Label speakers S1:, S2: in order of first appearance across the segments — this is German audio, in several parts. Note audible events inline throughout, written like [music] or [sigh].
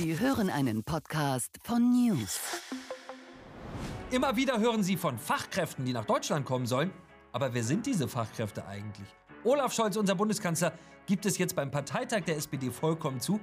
S1: Sie hören einen Podcast von News.
S2: Immer wieder hören Sie von Fachkräften, die nach Deutschland kommen sollen. Aber wer sind diese Fachkräfte eigentlich? Olaf Scholz, unser Bundeskanzler, gibt es jetzt beim Parteitag der SPD vollkommen zu.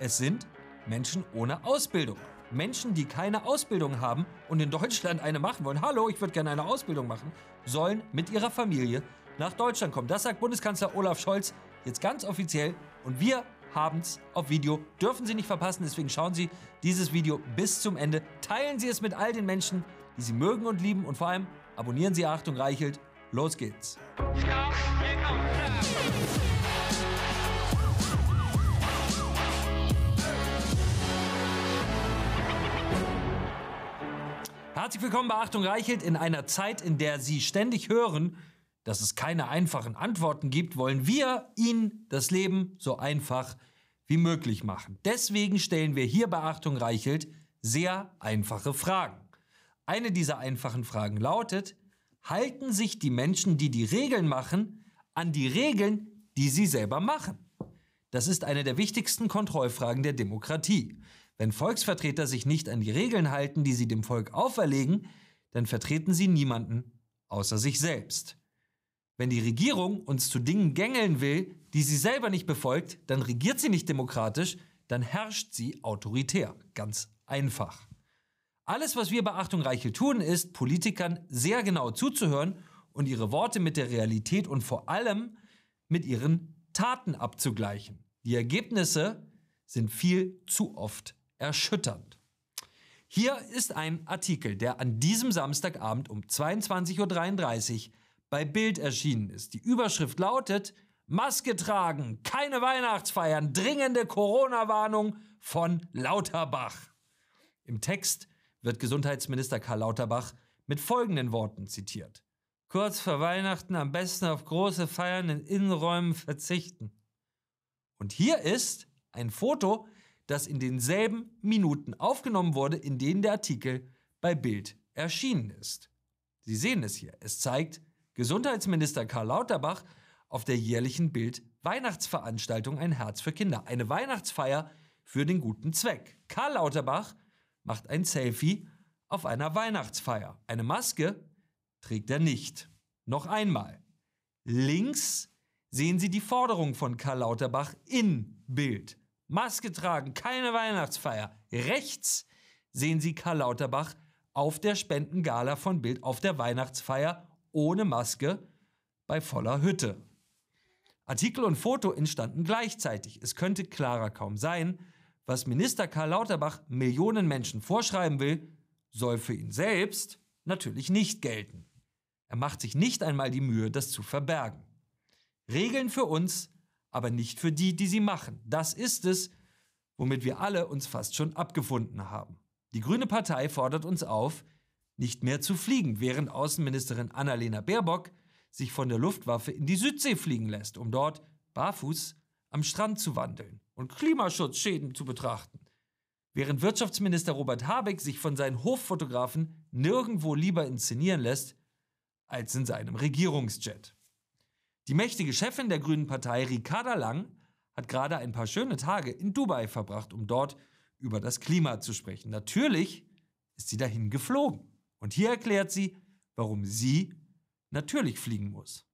S2: Es sind Menschen ohne Ausbildung. Menschen, die keine Ausbildung haben und in Deutschland eine machen wollen. Hallo, ich würde gerne eine Ausbildung machen, sollen mit ihrer Familie nach Deutschland kommen. Das sagt Bundeskanzler Olaf Scholz jetzt ganz offiziell. Und wir haben es auf Video. Dürfen Sie nicht verpassen, deswegen schauen Sie dieses Video bis zum Ende. Teilen Sie es mit all den Menschen, die Sie mögen und lieben. Und vor allem abonnieren Sie Achtung Reichelt. Los geht's. Herzlich willkommen bei Achtung Reichelt. In einer Zeit, in der Sie ständig hören, dass es keine einfachen Antworten gibt, wollen wir Ihnen das Leben so einfach wie möglich machen. Deswegen stellen wir hier bei Achtung Reichelt sehr einfache Fragen. Eine dieser einfachen Fragen lautet, halten sich die Menschen, die die Regeln machen, an die Regeln, die sie selber machen? Das ist eine der wichtigsten Kontrollfragen der Demokratie. Wenn Volksvertreter sich nicht an die Regeln halten, die sie dem Volk auferlegen, dann vertreten sie niemanden außer sich selbst. Wenn die Regierung uns zu Dingen gängeln will, die sie selber nicht befolgt, dann regiert sie nicht demokratisch, dann herrscht sie autoritär. Ganz einfach. Alles, was wir bei Achtung Reichel tun, ist, Politikern sehr genau zuzuhören und ihre Worte mit der Realität und vor allem mit ihren Taten abzugleichen. Die Ergebnisse sind viel zu oft erschütternd. Hier ist ein Artikel, der an diesem Samstagabend um 22.33 Uhr bei Bild erschienen ist. Die Überschrift lautet Maske tragen, keine Weihnachtsfeiern, dringende Corona-Warnung von Lauterbach. Im Text wird Gesundheitsminister Karl Lauterbach mit folgenden Worten zitiert. Kurz vor Weihnachten am besten auf große Feiern in Innenräumen verzichten. Und hier ist ein Foto, das in denselben Minuten aufgenommen wurde, in denen der Artikel bei Bild erschienen ist. Sie sehen es hier. Es zeigt Gesundheitsminister Karl Lauterbach auf der jährlichen Bild Weihnachtsveranstaltung Ein Herz für Kinder. Eine Weihnachtsfeier für den guten Zweck. Karl Lauterbach macht ein Selfie auf einer Weihnachtsfeier. Eine Maske trägt er nicht. Noch einmal. Links sehen Sie die Forderung von Karl Lauterbach in Bild. Maske tragen, keine Weihnachtsfeier. Rechts sehen Sie Karl Lauterbach auf der Spendengala von Bild auf der Weihnachtsfeier ohne Maske bei voller Hütte. Artikel und Foto entstanden gleichzeitig. Es könnte klarer kaum sein, was Minister Karl Lauterbach Millionen Menschen vorschreiben will, soll für ihn selbst natürlich nicht gelten. Er macht sich nicht einmal die Mühe, das zu verbergen. Regeln für uns, aber nicht für die, die sie machen. Das ist es, womit wir alle uns fast schon abgefunden haben. Die Grüne Partei fordert uns auf, nicht mehr zu fliegen, während Außenministerin Annalena Baerbock sich von der Luftwaffe in die Südsee fliegen lässt, um dort barfuß am Strand zu wandeln und Klimaschutzschäden zu betrachten. Während Wirtschaftsminister Robert Habeck sich von seinen Hoffotografen nirgendwo lieber inszenieren lässt als in seinem Regierungsjet. Die mächtige Chefin der Grünen Partei, Ricarda Lang, hat gerade ein paar schöne Tage in Dubai verbracht, um dort über das Klima zu sprechen. Natürlich ist sie dahin geflogen. Und hier erklärt sie, warum sie natürlich fliegen muss.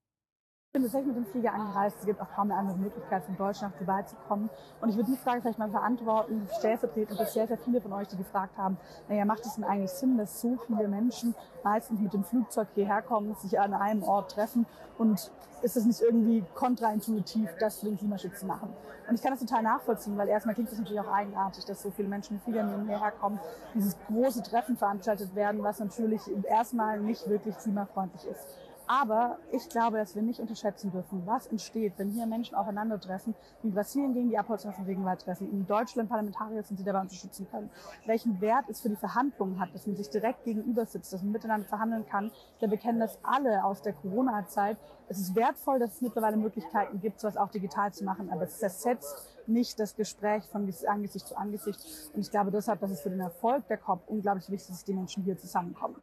S3: Ich bin tatsächlich mit dem Flieger angereist. Es gibt auch kaum eine andere Möglichkeit, von Deutschland nach Dubai zu kommen. Und ich würde die Frage vielleicht mal beantworten, stellvertretend für sehr, sehr viele von euch, die gefragt haben, naja, macht es denn eigentlich Sinn, dass so viele Menschen meistens mit dem Flugzeug hierher kommen, sich an einem Ort treffen? Und ist es nicht irgendwie kontraintuitiv, das für den Klimaschutz zu machen? Und ich kann das total nachvollziehen, weil erstmal klingt es natürlich auch eigenartig, dass so viele Menschen mit Fliegern hierher kommen, dieses große Treffen veranstaltet werden, was natürlich erstmal nicht wirklich klimafreundlich ist. Aber ich glaube, dass wir nicht unterschätzen dürfen, was entsteht, wenn hier Menschen aufeinandertreffen, die in Brasilien gegen die Abholzung von Regenwald treffen, in Deutschland Parlamentarier sind, die dabei unterstützen können. Welchen Wert es für die Verhandlungen hat, dass man sich direkt gegenüber sitzt, dass man miteinander verhandeln kann. Ich wir kennen das alle aus der Corona-Zeit. Es ist wertvoll, dass es mittlerweile Möglichkeiten gibt, sowas auch digital zu machen, aber es ersetzt nicht das Gespräch von Angesicht zu Angesicht. Und ich glaube deshalb, dass es für den Erfolg der COP unglaublich wichtig ist, dass die Menschen hier zusammenkommen.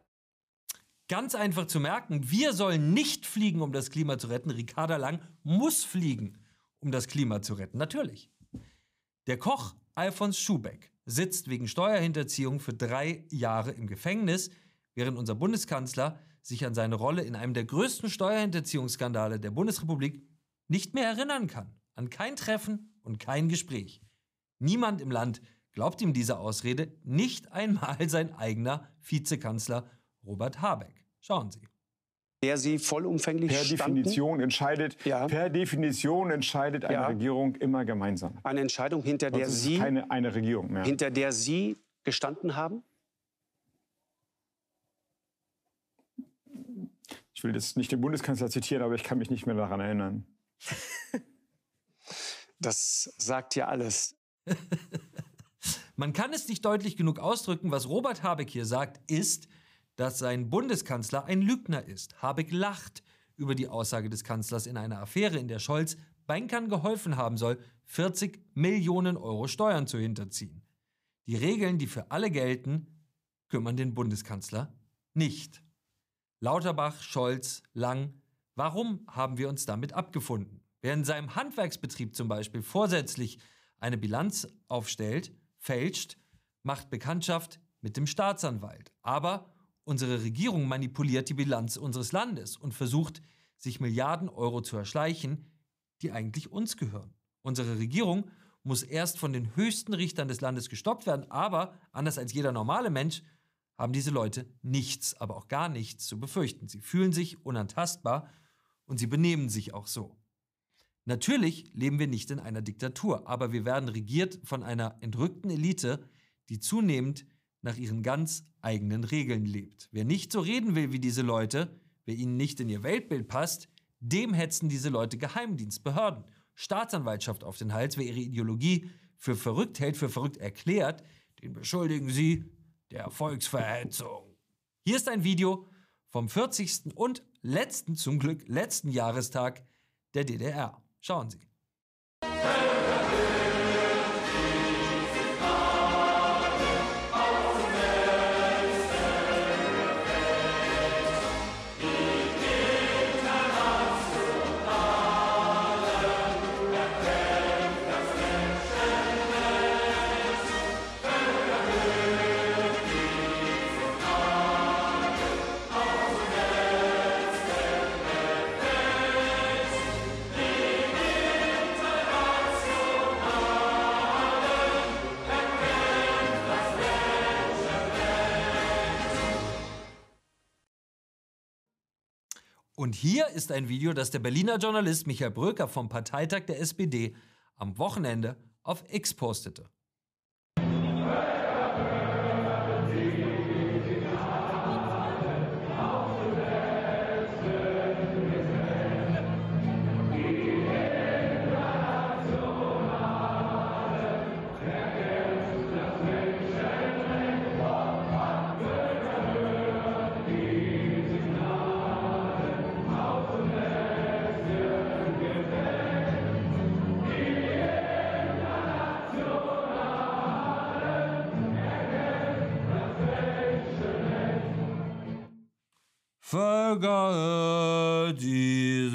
S2: Ganz einfach zu merken, wir sollen nicht fliegen, um das Klima zu retten. Ricarda Lang muss fliegen, um das Klima zu retten. Natürlich. Der Koch Alfons Schubeck sitzt wegen Steuerhinterziehung für drei Jahre im Gefängnis, während unser Bundeskanzler sich an seine Rolle in einem der größten Steuerhinterziehungsskandale der Bundesrepublik nicht mehr erinnern kann. An kein Treffen und kein Gespräch. Niemand im Land glaubt ihm diese Ausrede, nicht einmal sein eigener Vizekanzler Robert Habeck. Schauen Sie.
S4: Der Sie vollumfänglich
S5: Per
S4: standen?
S5: Definition entscheidet,
S4: Ja.
S5: per Definition entscheidet eine
S4: Ja.
S5: Regierung immer gemeinsam.
S4: Eine Entscheidung, hinter der
S5: Sonst
S4: Sie,
S5: keine eine Regierung mehr.
S4: hinter der Sie gestanden haben?
S5: Ich will jetzt nicht den Bundeskanzler zitieren, aber ich kann mich nicht mehr daran erinnern.
S4: Das sagt ja alles. [laughs]
S2: Man kann es nicht deutlich genug ausdrücken, was Robert Habeck hier sagt, ist, dass sein Bundeskanzler ein Lügner ist. Habeck lacht über die Aussage des Kanzlers in einer Affäre, in der Scholz Bankern geholfen haben soll, 40 Millionen Euro Steuern zu hinterziehen. Die Regeln, die für alle gelten, kümmern den Bundeskanzler nicht. Lauterbach, Scholz, Lang, warum haben wir uns damit abgefunden? Wer in seinem Handwerksbetrieb zum Beispiel vorsätzlich eine Bilanz aufstellt, fälscht, macht Bekanntschaft mit dem Staatsanwalt. Aber unsere Regierung manipuliert die Bilanz unseres Landes und versucht, sich Milliarden Euro zu erschleichen, die eigentlich uns gehören. Unsere Regierung muss erst von den höchsten Richtern des Landes gestoppt werden, aber anders als jeder normale Mensch haben diese Leute nichts, aber auch gar nichts zu befürchten. Sie fühlen sich unantastbar und sie benehmen sich auch so. Natürlich leben wir nicht in einer Diktatur, aber wir werden regiert von einer entrückten Elite, die zunehmend nach ihren ganz eigenen Regeln lebt. Wer nicht so reden will wie diese Leute, wer ihnen nicht in ihr Weltbild passt, dem hetzen diese Leute Geheimdienst, Behörden, Staatsanwaltschaft auf den Hals, wer ihre Ideologie für verrückt hält, für verrückt erklärt, den beschuldigen sie der Volksverhetzung. Hier ist ein Video vom 40. und letzten, zum Glück letzten Jahrestag der DDR. Schauen Sie. Und hier ist ein Video, das der Berliner Journalist Michael Bröker vom Parteitag der SPD am Wochenende auf X postete. Völker, die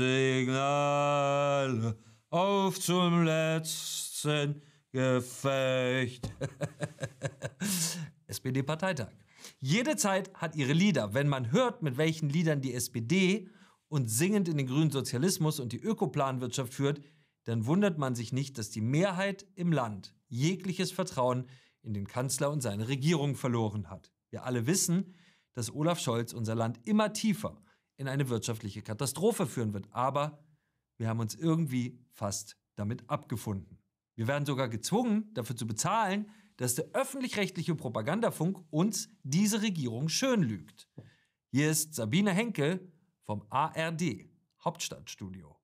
S2: Signale auf zum letzten Gefecht. [laughs] SPD-Parteitag. Jede Zeit hat ihre Lieder. Wenn man hört, mit welchen Liedern die SPD und singend in den grünen Sozialismus und die Ökoplanwirtschaft führt, dann wundert man sich nicht, dass die Mehrheit im Land jegliches Vertrauen in den Kanzler und seine Regierung verloren hat. Wir alle wissen, dass Olaf Scholz unser Land immer tiefer in eine wirtschaftliche Katastrophe führen wird. Aber wir haben uns irgendwie fast damit abgefunden. Wir werden sogar gezwungen, dafür zu bezahlen, dass der öffentlich-rechtliche Propagandafunk uns diese Regierung schön lügt. Hier ist Sabine Henkel vom ARD Hauptstadtstudio.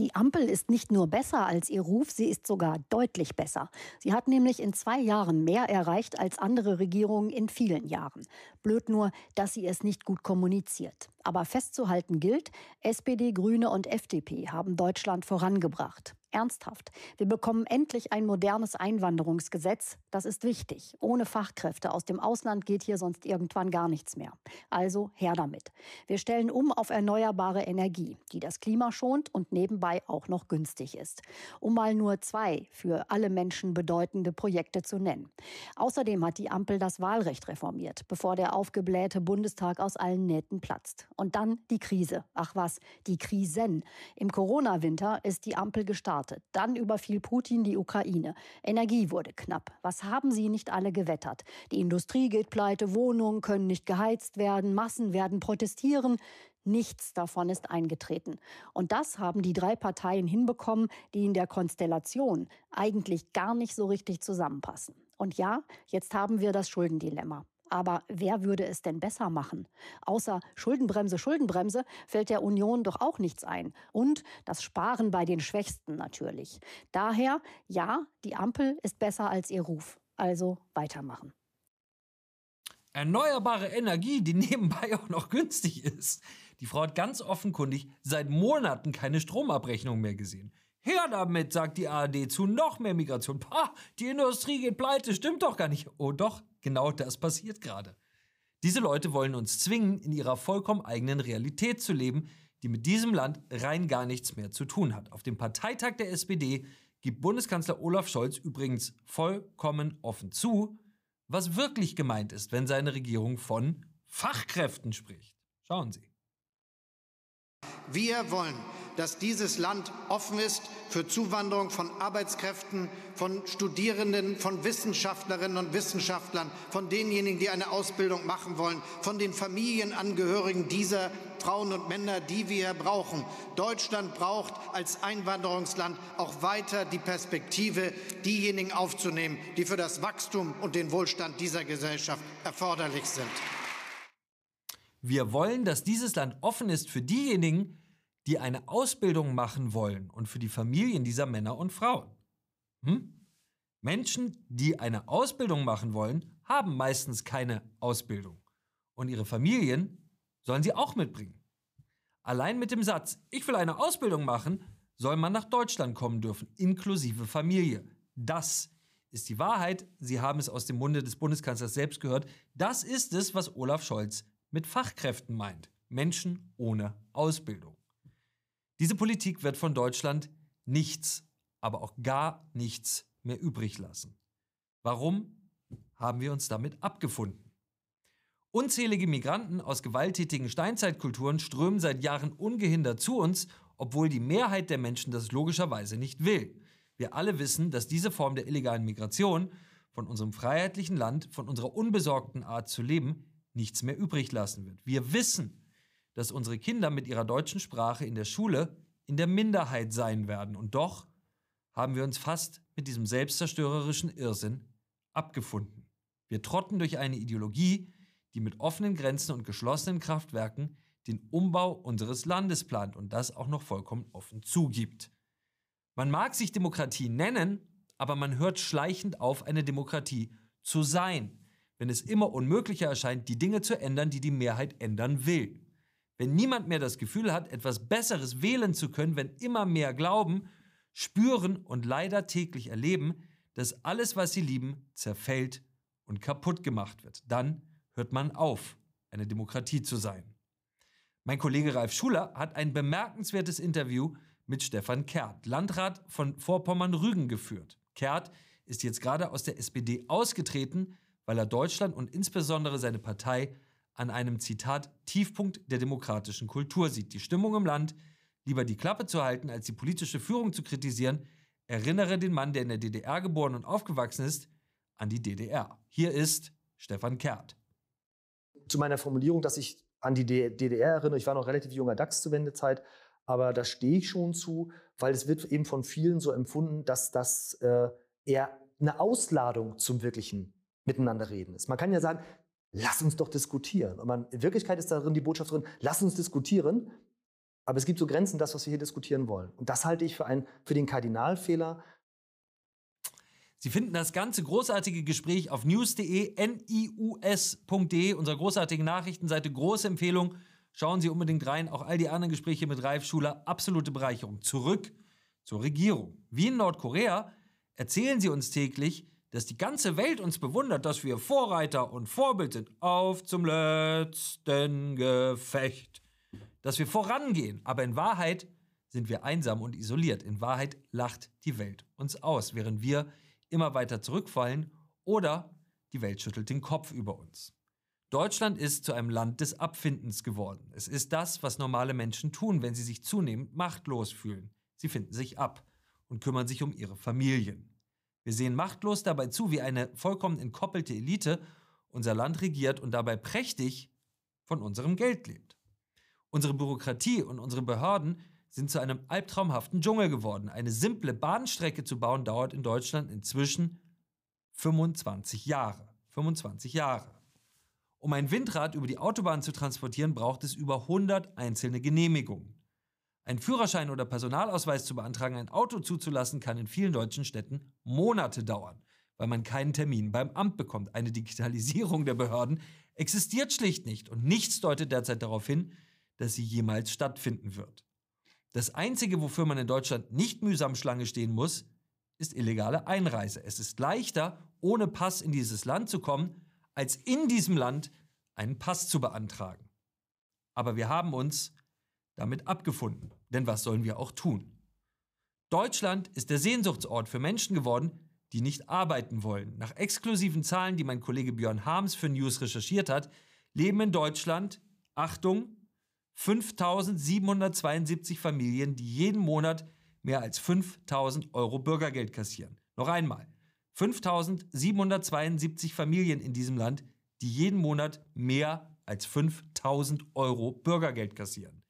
S6: Die Ampel ist nicht nur besser als ihr Ruf, sie ist sogar deutlich besser. Sie hat nämlich in zwei Jahren mehr erreicht als andere Regierungen in vielen Jahren. Blöd nur, dass sie es nicht gut kommuniziert. Aber festzuhalten gilt, SPD, Grüne und FDP haben Deutschland vorangebracht. Ernsthaft. Wir bekommen endlich ein modernes Einwanderungsgesetz. Das ist wichtig. Ohne Fachkräfte aus dem Ausland geht hier sonst irgendwann gar nichts mehr. Also her damit. Wir stellen um auf erneuerbare Energie, die das Klima schont und nebenbei auch noch günstig ist. Um mal nur zwei für alle Menschen bedeutende Projekte zu nennen. Außerdem hat die Ampel das Wahlrecht reformiert, bevor der aufgeblähte Bundestag aus allen Nähten platzt. Und dann die Krise. Ach was, die Krisen. Im Corona-Winter ist die Ampel gestartet gestartet. Dann überfiel Putin die Ukraine. Energie wurde knapp. Was haben sie nicht alle gewettert? Die Industrie geht pleite, Wohnungen können nicht geheizt werden, Massen werden protestieren. Nichts davon ist eingetreten. Und das haben die drei Parteien hinbekommen, die in der Konstellation eigentlich gar nicht so richtig zusammenpassen. Und ja, jetzt haben wir das Schuldendilemma. Aber wer würde es denn besser machen? Außer Schuldenbremse, Schuldenbremse fällt der Union doch auch nichts ein. Und das Sparen bei den Schwächsten natürlich. Daher, ja, die Ampel ist besser als ihr Ruf. Also weitermachen.
S2: Erneuerbare Energie, die [laughs] nebenbei auch noch günstig ist. Die Frau hat ganz offenkundig seit Monaten keine Stromabrechnung mehr gesehen. Her damit, sagt die ARD zu noch mehr Migration. Pah, die Industrie geht pleite, stimmt doch gar nicht. Oh doch, Genau das passiert gerade. Diese Leute wollen uns zwingen, in ihrer vollkommen eigenen Realität zu leben, die mit diesem Land rein gar nichts mehr zu tun hat. Auf dem Parteitag der SPD gibt Bundeskanzler Olaf Scholz übrigens vollkommen offen zu, was wirklich gemeint ist, wenn seine Regierung von Fachkräften spricht. Schauen Sie.
S7: Wir wollen dass dieses Land offen ist für Zuwanderung von Arbeitskräften, von Studierenden, von Wissenschaftlerinnen und Wissenschaftlern, von denjenigen, die eine Ausbildung machen wollen, von den Familienangehörigen dieser Frauen und Männer, die wir brauchen. Deutschland braucht als Einwanderungsland auch weiter die Perspektive, diejenigen aufzunehmen, die für das Wachstum und den Wohlstand dieser Gesellschaft erforderlich sind.
S2: Wir wollen, dass dieses Land offen ist für diejenigen, die eine Ausbildung machen wollen und für die Familien dieser Männer und Frauen. Hm? Menschen, die eine Ausbildung machen wollen, haben meistens keine Ausbildung. Und ihre Familien sollen sie auch mitbringen. Allein mit dem Satz, ich will eine Ausbildung machen, soll man nach Deutschland kommen dürfen, inklusive Familie. Das ist die Wahrheit. Sie haben es aus dem Munde des Bundeskanzlers selbst gehört. Das ist es, was Olaf Scholz mit Fachkräften meint. Menschen ohne Ausbildung. Diese Politik wird von Deutschland nichts, aber auch gar nichts mehr übrig lassen. Warum haben wir uns damit abgefunden? Unzählige Migranten aus gewalttätigen Steinzeitkulturen strömen seit Jahren ungehindert zu uns, obwohl die Mehrheit der Menschen das logischerweise nicht will. Wir alle wissen, dass diese Form der illegalen Migration von unserem freiheitlichen Land, von unserer unbesorgten Art zu leben, nichts mehr übrig lassen wird. Wir wissen, dass unsere Kinder mit ihrer deutschen Sprache in der Schule in der Minderheit sein werden. Und doch haben wir uns fast mit diesem selbstzerstörerischen Irrsinn abgefunden. Wir trotten durch eine Ideologie, die mit offenen Grenzen und geschlossenen Kraftwerken den Umbau unseres Landes plant und das auch noch vollkommen offen zugibt. Man mag sich Demokratie nennen, aber man hört schleichend auf, eine Demokratie zu sein, wenn es immer unmöglicher erscheint, die Dinge zu ändern, die die Mehrheit ändern will. Wenn niemand mehr das Gefühl hat, etwas Besseres wählen zu können, wenn immer mehr glauben, spüren und leider täglich erleben, dass alles, was sie lieben, zerfällt und kaputt gemacht wird, dann hört man auf, eine Demokratie zu sein. Mein Kollege Ralf Schuler hat ein bemerkenswertes Interview mit Stefan Kehrt, Landrat von Vorpommern-Rügen, geführt. Kehrt ist jetzt gerade aus der SPD ausgetreten, weil er Deutschland und insbesondere seine Partei an einem Zitat Tiefpunkt der demokratischen Kultur sieht. Die Stimmung im Land, lieber die Klappe zu halten, als die politische Führung zu kritisieren, erinnere den Mann, der in der DDR geboren und aufgewachsen ist, an die DDR. Hier ist Stefan Kehrt.
S8: Zu meiner Formulierung, dass ich an die DDR erinnere, ich war noch relativ junger DAX zur Wendezeit, aber da stehe ich schon zu, weil es wird eben von vielen so empfunden, dass das äh, eher eine Ausladung zum wirklichen Miteinanderreden ist. Man kann ja sagen, lass uns doch diskutieren. Und man, in Wirklichkeit ist darin die Botschaft drin, lass uns diskutieren, aber es gibt so Grenzen, das, was wir hier diskutieren wollen. Und das halte ich für, ein, für den Kardinalfehler.
S2: Sie finden das ganze großartige Gespräch auf news.de, nius.de, unserer großartigen Nachrichtenseite. Große Empfehlung Schauen Sie unbedingt rein. Auch all die anderen Gespräche mit Ralf Schuler, absolute Bereicherung. Zurück zur Regierung. Wie in Nordkorea erzählen sie uns täglich, dass die ganze Welt uns bewundert, dass wir Vorreiter und Vorbild sind. Auf zum letzten Gefecht. Dass wir vorangehen. Aber in Wahrheit sind wir einsam und isoliert. In Wahrheit lacht die Welt uns aus, während wir immer weiter zurückfallen oder die Welt schüttelt den Kopf über uns. Deutschland ist zu einem Land des Abfindens geworden. Es ist das, was normale Menschen tun, wenn sie sich zunehmend machtlos fühlen. Sie finden sich ab und kümmern sich um ihre Familien. Wir sehen machtlos dabei zu, wie eine vollkommen entkoppelte Elite unser Land regiert und dabei prächtig von unserem Geld lebt. Unsere Bürokratie und unsere Behörden sind zu einem albtraumhaften Dschungel geworden. Eine simple Bahnstrecke zu bauen dauert in Deutschland inzwischen 25 Jahre. 25 Jahre. Um ein Windrad über die Autobahn zu transportieren, braucht es über 100 einzelne Genehmigungen. Ein Führerschein oder Personalausweis zu beantragen, ein Auto zuzulassen, kann in vielen deutschen Städten Monate dauern, weil man keinen Termin beim Amt bekommt. Eine Digitalisierung der Behörden existiert schlicht nicht und nichts deutet derzeit darauf hin, dass sie jemals stattfinden wird. Das Einzige, wofür man in Deutschland nicht mühsam Schlange stehen muss, ist illegale Einreise. Es ist leichter, ohne Pass in dieses Land zu kommen, als in diesem Land einen Pass zu beantragen. Aber wir haben uns damit abgefunden. Denn was sollen wir auch tun? Deutschland ist der Sehnsuchtsort für Menschen geworden, die nicht arbeiten wollen. Nach exklusiven Zahlen, die mein Kollege Björn Harms für News recherchiert hat, leben in Deutschland, Achtung, 5772 Familien, die jeden Monat mehr als 5000 Euro Bürgergeld kassieren. Noch einmal, 5772 Familien in diesem Land, die jeden Monat mehr als 5000 Euro Bürgergeld kassieren.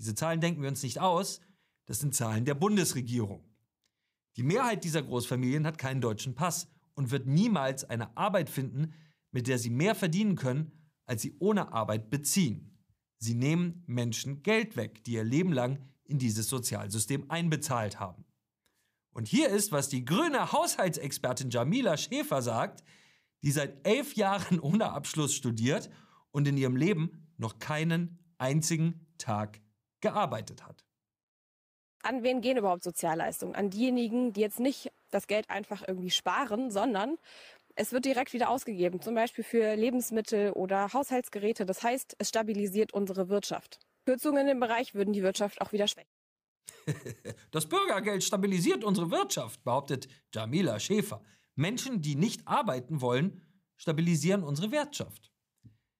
S2: Diese Zahlen denken wir uns nicht aus, das sind Zahlen der Bundesregierung. Die Mehrheit dieser Großfamilien hat keinen deutschen Pass und wird niemals eine Arbeit finden, mit der sie mehr verdienen können, als sie ohne Arbeit beziehen. Sie nehmen Menschen Geld weg, die ihr Leben lang in dieses Sozialsystem einbezahlt haben. Und hier ist, was die grüne Haushaltsexpertin Jamila Schäfer sagt, die seit elf Jahren ohne Abschluss studiert und in ihrem Leben noch keinen einzigen Tag gearbeitet hat.
S9: An wen gehen überhaupt Sozialleistungen? An diejenigen, die jetzt nicht das Geld einfach irgendwie sparen, sondern es wird direkt wieder ausgegeben, zum Beispiel für Lebensmittel oder Haushaltsgeräte. Das heißt, es stabilisiert unsere Wirtschaft. Kürzungen in dem Bereich würden die Wirtschaft auch wieder schwächen. [laughs]
S2: Das Bürgergeld stabilisiert unsere Wirtschaft, behauptet Jamila Schäfer. Menschen, die nicht arbeiten wollen, stabilisieren unsere Wirtschaft.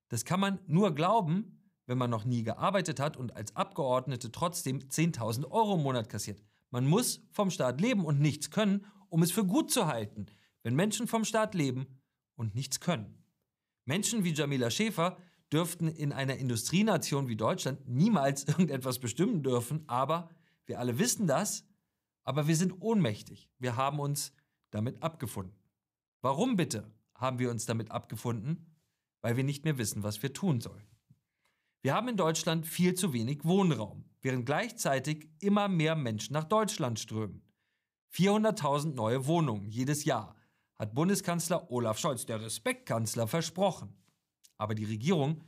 S2: Das kann man nur glauben, wenn man noch nie gearbeitet hat und als Abgeordnete trotzdem 10.000 Euro im Monat kassiert. Man muss vom Staat leben und nichts können, um es für gut zu halten, wenn Menschen vom Staat leben und nichts können. Menschen wie Jamila Schäfer dürften in einer Industrienation wie Deutschland niemals [laughs] irgendetwas bestimmen dürfen, aber wir alle wissen das, aber wir sind ohnmächtig. Wir haben uns damit abgefunden. Warum bitte haben wir uns damit abgefunden? Weil wir nicht mehr wissen, was wir tun sollen. Wir haben in Deutschland viel zu wenig Wohnraum, während gleichzeitig immer mehr Menschen nach Deutschland strömen. 400.000 neue Wohnungen jedes Jahr hat Bundeskanzler Olaf Scholz, der Respektkanzler, versprochen. Aber die Regierung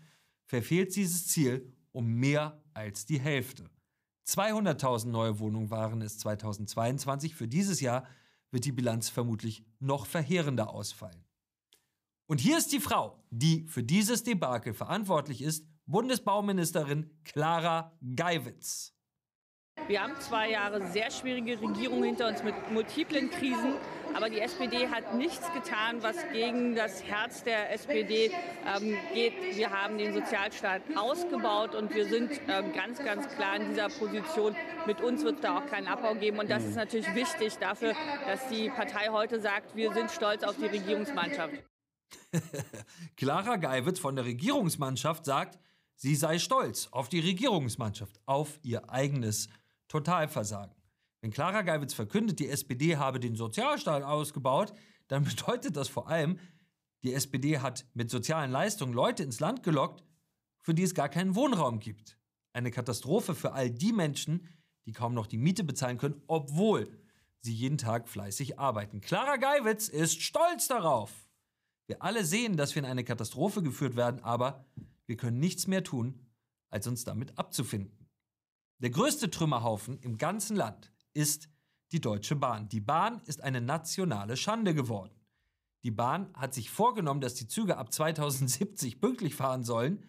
S2: verfehlt dieses Ziel um mehr als die Hälfte. 200.000 neue Wohnungen waren es 2022. Für dieses Jahr wird die Bilanz vermutlich noch verheerender ausfallen. Und hier ist die Frau, die für dieses Debakel verantwortlich ist Bundesbauministerin Clara Geiwitz.
S10: Wir haben zwei Jahre sehr schwierige Regierung hinter uns mit multiplen Krisen. Aber die SPD hat nichts getan, was gegen das Herz der SPD ähm, geht. Wir haben den Sozialstaat ausgebaut und wir sind ähm, ganz, ganz klar in dieser Position. Mit uns wird es da auch keinen Abbau geben. Und das ist natürlich wichtig dafür, dass die Partei heute sagt, wir sind stolz auf die Regierungsmannschaft. [laughs]
S2: Clara Geiwitz von der Regierungsmannschaft sagt, Sie sei stolz auf die Regierungsmannschaft, auf ihr eigenes Totalversagen. Wenn Clara Geiwitz verkündet, die SPD habe den Sozialstaat ausgebaut, dann [laughs] bedeutet das vor allem, die SPD hat mit sozialen Leistungen Leute ins Land gelockt, für die es gar keinen Wohnraum gibt. Eine Katastrophe für all die Menschen, die kaum noch die Miete bezahlen können, obwohl sie jeden Tag fleißig arbeiten. Clara Geiwitz ist stolz darauf. Wir alle sehen, dass wir in eine Katastrophe geführt werden, aber wir können nichts mehr tun, als uns damit abzufinden. Der größte Trümmerhaufen im ganzen Land ist die Deutsche Bahn. Die Bahn ist eine nationale Schande geworden. Die Bahn hat sich vorgenommen, dass die Züge ab 2070 pünktlich fahren sollen,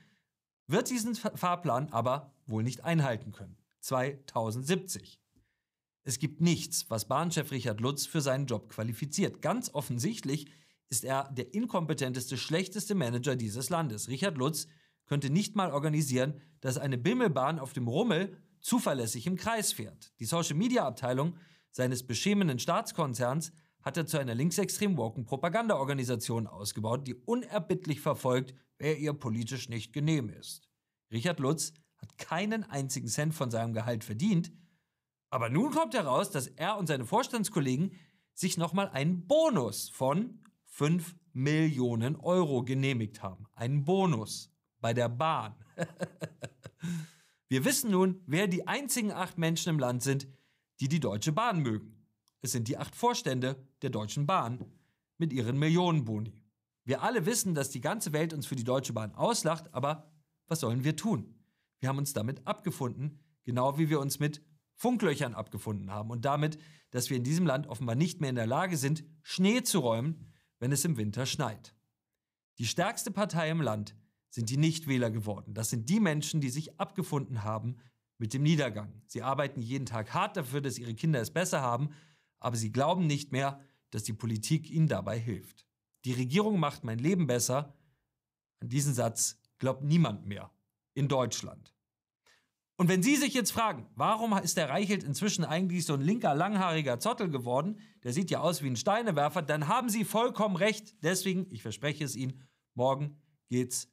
S2: wird diesen Fahrplan aber wohl nicht einhalten können. 2070. Es gibt nichts, was Bahnchef Richard Lutz für seinen Job qualifiziert. Ganz offensichtlich ist er der inkompetenteste, schlechteste Manager dieses Landes. Richard Lutz könnte nicht mal organisieren, dass eine Bimmelbahn auf dem Rummel zuverlässig im Kreis fährt. Die Social-Media-Abteilung seines beschämenden Staatskonzerns hat er zu einer linksextrem woken Propagandaorganisation ausgebaut, die unerbittlich verfolgt, wer ihr politisch nicht genehm ist. Richard Lutz hat keinen einzigen Cent von seinem Gehalt verdient, aber nun kommt heraus, dass er und seine Vorstandskollegen sich nochmal einen Bonus von 5 Millionen Euro genehmigt haben. Einen Bonus bei der Bahn. [laughs] Wir wissen nun, wer die einzigen acht Menschen im Land sind, die die Deutsche Bahn mögen. Es sind die acht Vorstände der Deutschen Bahn mit ihren Millionenboni. Wir alle wissen, dass die ganze Welt uns für die Deutsche Bahn auslacht, aber was sollen wir tun? Wir haben uns damit abgefunden, genau wie wir uns mit Funklöchern abgefunden haben und damit, dass wir in diesem Land offenbar nicht mehr in der Lage sind, Schnee zu räumen, wenn es im Winter schneit. Die stärkste Partei im Land sind die Nichtwähler geworden. Das sind die Menschen, die sich abgefunden haben mit dem Niedergang. Sie arbeiten jeden Tag hart dafür, dass ihre Kinder es besser haben, aber sie glauben nicht mehr, dass die Politik ihnen dabei hilft. Die Regierung macht mein Leben besser. An diesen Satz glaubt niemand mehr in Deutschland. Und wenn Sie sich jetzt fragen, warum ist der Reichelt inzwischen eigentlich so ein linker, langhaariger Zottel geworden, der sieht ja aus wie ein Steinewerfer, dann haben Sie vollkommen recht. Deswegen, ich verspreche es Ihnen, morgen geht's